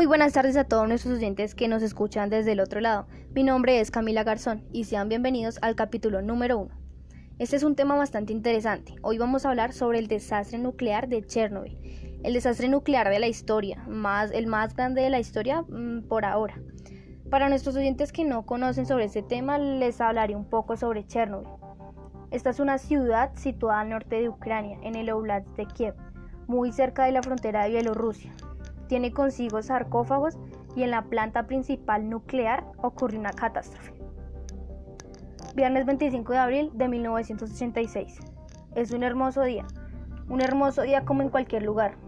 Muy buenas tardes a todos nuestros oyentes que nos escuchan desde el otro lado. Mi nombre es Camila Garzón y sean bienvenidos al capítulo número 1. Este es un tema bastante interesante. Hoy vamos a hablar sobre el desastre nuclear de Chernobyl. El desastre nuclear de la historia, más, el más grande de la historia mm, por ahora. Para nuestros oyentes que no conocen sobre este tema, les hablaré un poco sobre Chernobyl. Esta es una ciudad situada al norte de Ucrania, en el Oblast de Kiev, muy cerca de la frontera de Bielorrusia. Tiene consigo sarcófagos y en la planta principal nuclear ocurrió una catástrofe. Viernes 25 de abril de 1986. Es un hermoso día. Un hermoso día como en cualquier lugar.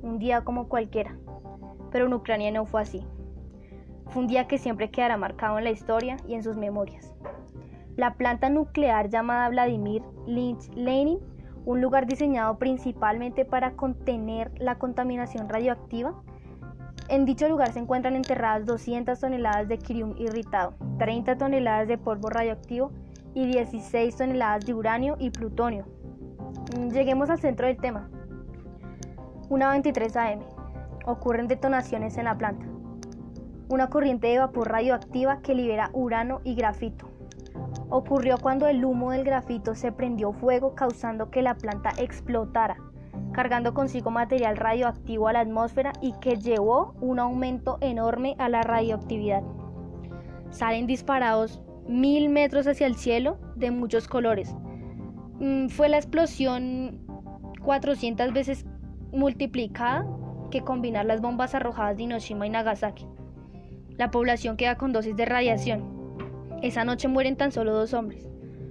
Un día como cualquiera. Pero en Ucrania no fue así. Fue un día que siempre quedará marcado en la historia y en sus memorias. La planta nuclear llamada Vladimir Lynch Lenin, un lugar diseñado principalmente para contener la contaminación radioactiva, en dicho lugar se encuentran enterradas 200 toneladas de kirium irritado, 30 toneladas de polvo radioactivo y 16 toneladas de uranio y plutonio. Mm, lleguemos al centro del tema. Una 23 AM. Ocurren detonaciones en la planta. Una corriente de vapor radioactiva que libera urano y grafito. Ocurrió cuando el humo del grafito se prendió fuego causando que la planta explotara, cargando consigo material radioactivo a la atmósfera y que llevó un aumento enorme a la radioactividad. Salen disparados mil metros hacia el cielo de muchos colores. Mm, fue la explosión 400 veces multiplicada que combinar las bombas arrojadas de Hiroshima y Nagasaki. La población queda con dosis de radiación, esa noche mueren tan solo dos hombres,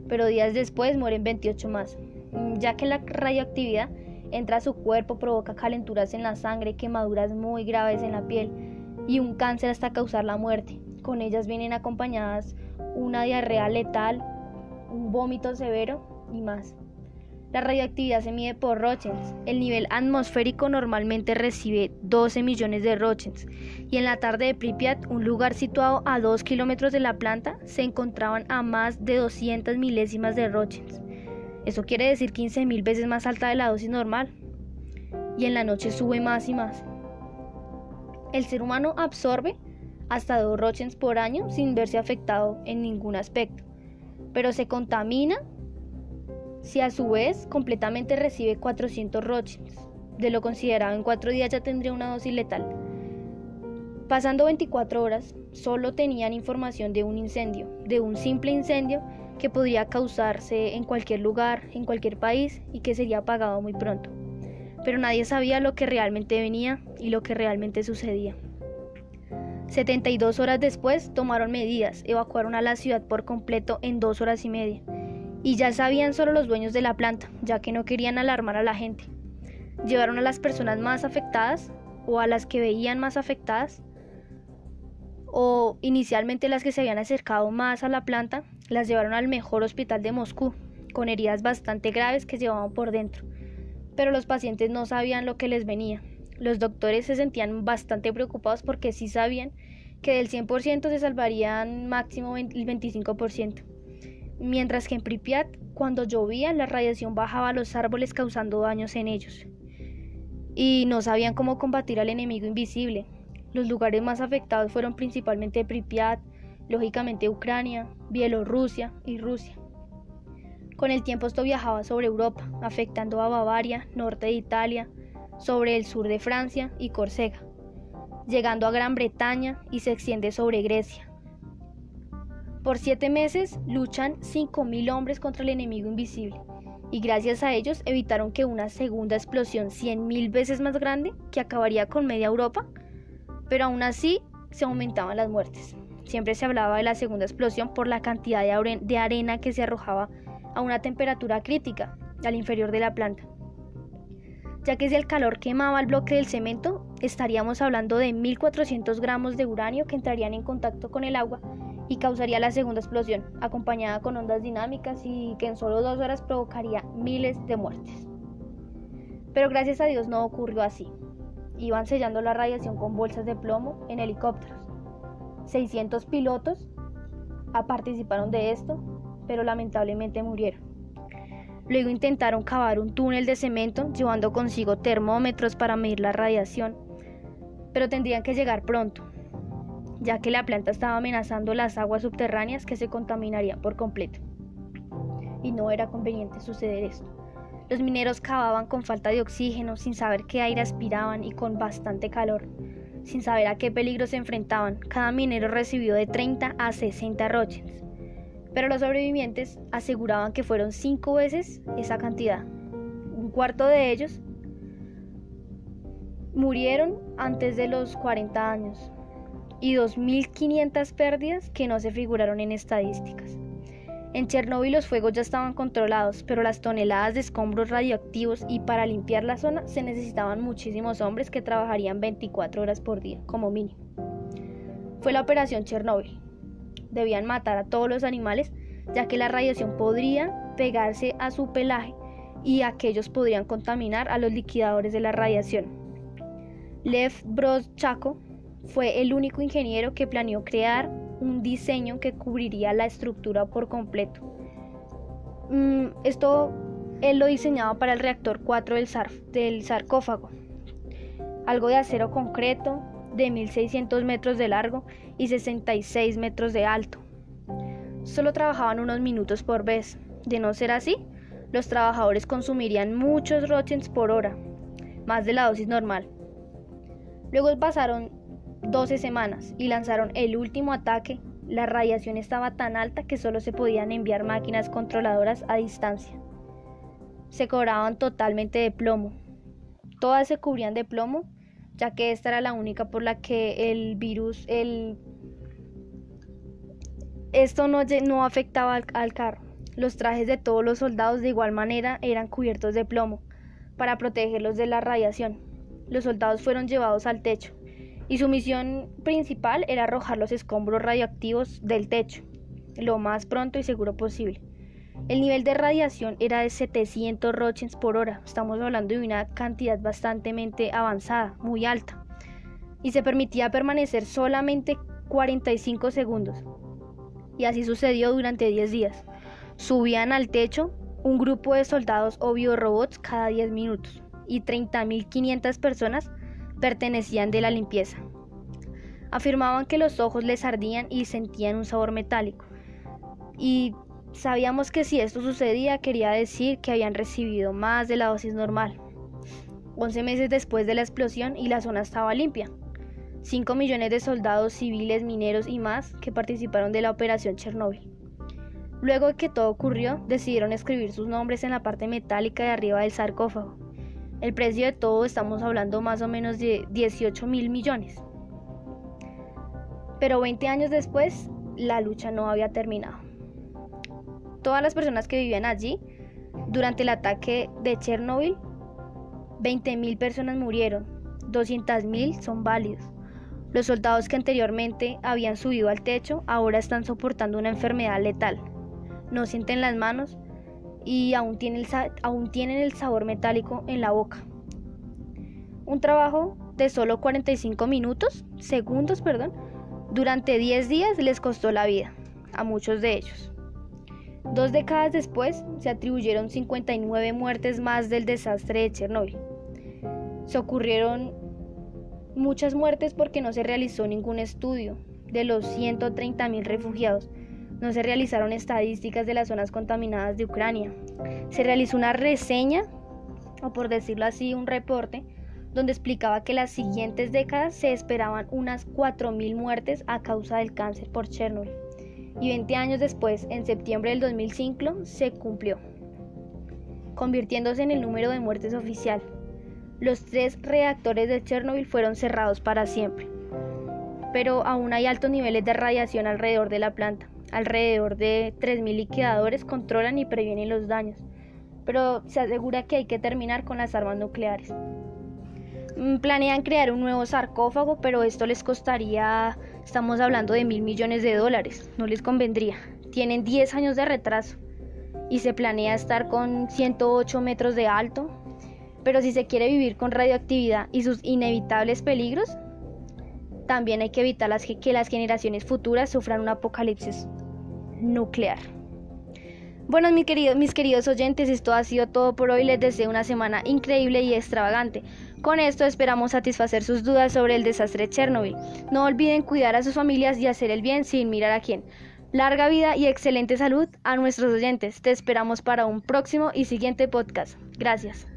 pero días después mueren 28 más, mm, ya que la radioactividad entra a su cuerpo, provoca calenturas en la sangre, quemaduras muy graves en la piel y un cáncer hasta causar la muerte. Con ellas vienen acompañadas una diarrea letal, un vómito severo y más. La radioactividad se mide por Rochens. El nivel atmosférico normalmente recibe 12 millones de Rochens y en la tarde de Pripyat, un lugar situado a 2 kilómetros de la planta, se encontraban a más de 200 milésimas de Rochens. Eso quiere decir 15 mil veces más alta de la dosis normal. Y en la noche sube más y más. El ser humano absorbe hasta 2 Rochens por año sin verse afectado en ningún aspecto, pero se contamina si a su vez completamente recibe 400 Rochins. De lo considerado en 4 días ya tendría una dosis letal. Pasando 24 horas, solo tenían información de un incendio, de un simple incendio que podría causarse en cualquier lugar, en cualquier país y que sería apagado muy pronto. Pero nadie sabía lo que realmente venía y lo que realmente sucedía. 72 horas después tomaron medidas, evacuaron a la ciudad por completo en dos horas y media y ya sabían solo los dueños de la planta, ya que no querían alarmar a la gente. Llevaron a las personas más afectadas o a las que veían más afectadas o inicialmente las que se habían acercado más a la planta las llevaron al mejor hospital de Moscú con heridas bastante graves que llevaban por dentro. Pero los pacientes no sabían lo que les venía. Los doctores se sentían bastante preocupados porque sí sabían que del 100% se salvarían máximo el 25% mientras que en Pripyat, cuando llovía, la radiación bajaba a los árboles causando daños en ellos. Y no sabían cómo combatir al enemigo invisible. Los lugares más afectados fueron principalmente Pripyat, lógicamente Ucrania, Bielorrusia y Rusia. Con el tiempo esto viajaba sobre Europa, afectando a Bavaria, norte de Italia, sobre el sur de Francia y Córcega, llegando a Gran Bretaña y se extiende sobre Grecia. Por siete meses luchan 5.000 hombres contra el enemigo invisible y gracias a ellos evitaron que una segunda explosión 100.000 veces más grande, que acabaría con media Europa, pero aún así se aumentaban las muertes. Siempre se hablaba de la segunda explosión por la cantidad de, arena que se arrojaba a una temperatura crítica al inferior de la planta. Ya que si el calor quemaba el bloque del cemento, estaríamos hablando de 1.400 gramos de uranio que entrarían en contacto con el agua y causaría la segunda explosión, acompañada con ondas dinámicas y que en solo dos horas provocaría miles de muertes. Pero gracias a Dios no ocurrió así. Iban sellando la radiación con bolsas de plomo en helicópteros. 600 pilotos participaron de esto, pero lamentablemente murieron. Luego intentaron cavar un túnel de cemento llevando consigo termómetros para medir la radiación, pero tendrían que llegar pronto, ya que la planta estaba amenazando las aguas subterráneas que se contaminarían por completo. Y no era conveniente suceder esto. Los mineros cavaban con falta de oxígeno, sin saber qué aire aspiraban y con bastante calor, sin saber a qué peligro se enfrentaban. Cada minero recibió de 30 a 60 roches, pero los sobrevivientes aseguraban que fueron cinco veces esa cantidad. Un cuarto de ellos murieron antes de los 40 años y 2.500 pérdidas que no se figuraron en estadísticas. En Chernóbil los fuegos ya estaban controlados, pero las toneladas de escombros radioactivos y para limpiar la zona se necesitaban muchísimos hombres que trabajarían 24 horas por día, como mínimo. Fue la operación Chernóbil. Debían matar a todos los animales, ya que la radiación podría pegarse a su pelaje y aquellos podrían contaminar a los liquidadores de la radiación. Lev Broschako fue el único ingeniero que planeó crear un diseño que cubriría la estructura por completo. Mm, esto él lo diseñaba para el reactor 4 del, sarcófago, algo de acero concreto de 1600 metros de largo y 66 metros de alto. Solo trabajaban unos minutos por vez. De no ser así, los trabajadores consumirían muchos rochens por hora, más de la dosis normal. Luego pasaron 12 semanas y lanzaron el último ataque, la radiación estaba tan alta que solo se podían enviar máquinas controladoras a distancia. Se cobraban totalmente de plomo. Todas se cubrían de plomo, ya que esta era la única por la que el virus, el... esto no, no afectaba al, al carro. Los trajes de todos los soldados de igual manera eran cubiertos de plomo para protegerlos de la radiación. Los soldados fueron llevados al techo y su misión principal era arrojar los escombros radioactivos del techo lo más pronto y seguro posible. El nivel de radiación era de 700 rochens por hora, estamos hablando de una cantidad bastante avanzada, muy alta, y se permitía permanecer solamente 45 segundos. Y así sucedió durante 10 días. Subían al techo un grupo de soldados o biorobots cada 10 minutos y 30.500 personas pertenecían de la limpieza. Afirmaban que los ojos les ardían y sentían un sabor metálico. Y sabíamos que si esto sucedía quería decir que habían recibido más de la dosis normal. 11 meses después de la explosión y la zona estaba limpia. 5 millones de soldados civiles, mineros y más que participaron de la operación Chernóbil. Luego de que todo ocurrió, decidieron escribir sus nombres en la parte metálica de arriba del sarcófago. El precio de todo estamos hablando más o menos de 18 mil millones. Pero 20 años después, la lucha no había terminado. Todas las personas que vivían allí, durante el ataque de Chernobyl, 20.000 personas murieron, 200.000 son válidos. Los soldados que anteriormente habían subido al techo ahora están soportando una enfermedad letal. No sienten las manos, y aún, el, aún tienen el sabor metálico en la boca. Un trabajo de solo 45 minutos, segundos, perdón, durante 10 días les costó la vida a muchos de ellos. Dos décadas después se atribuyeron 59 muertes más del desastre de Chernóbil. Se ocurrieron muchas muertes porque no se realizó ningún estudio de los 130.000 refugiados no se realizaron estadísticas de las zonas contaminadas de Ucrania. Se realizó una reseña, o por decirlo así, un reporte, donde explicaba que las siguientes décadas se esperaban unas 4.000 muertes a causa del cáncer por Chernobyl. Y 20 años después, en septiembre del 2005, se cumplió, convirtiéndose en el número de muertes oficial. Los tres reactores de Chernobyl fueron cerrados para siempre, pero aún hay altos niveles de radiación alrededor de la planta. Alrededor de 3.000 liquidadores controlan y previenen los daños, pero se asegura que hay que terminar con las armas nucleares. Mm, planean crear un nuevo sarcófago, pero esto les costaría, estamos hablando de mil millones de dólares, no les convendría. Tienen 10 años de retraso y se planea estar con 108 metros de alto, pero si se quiere vivir con radioactividad y sus inevitables peligros, también hay que evitar que las generaciones futuras sufran un apocalipsis nuclear. Bueno, mis queridos, mis queridos oyentes, esto ha sido todo por hoy. Les deseo una semana increíble y extravagante. Con esto esperamos satisfacer sus dudas sobre el desastre de Chernobyl. No olviden cuidar a sus familias y hacer el bien sin mirar a quién. Larga vida y excelente salud a nuestros oyentes. Te esperamos para un próximo y siguiente podcast. Gracias.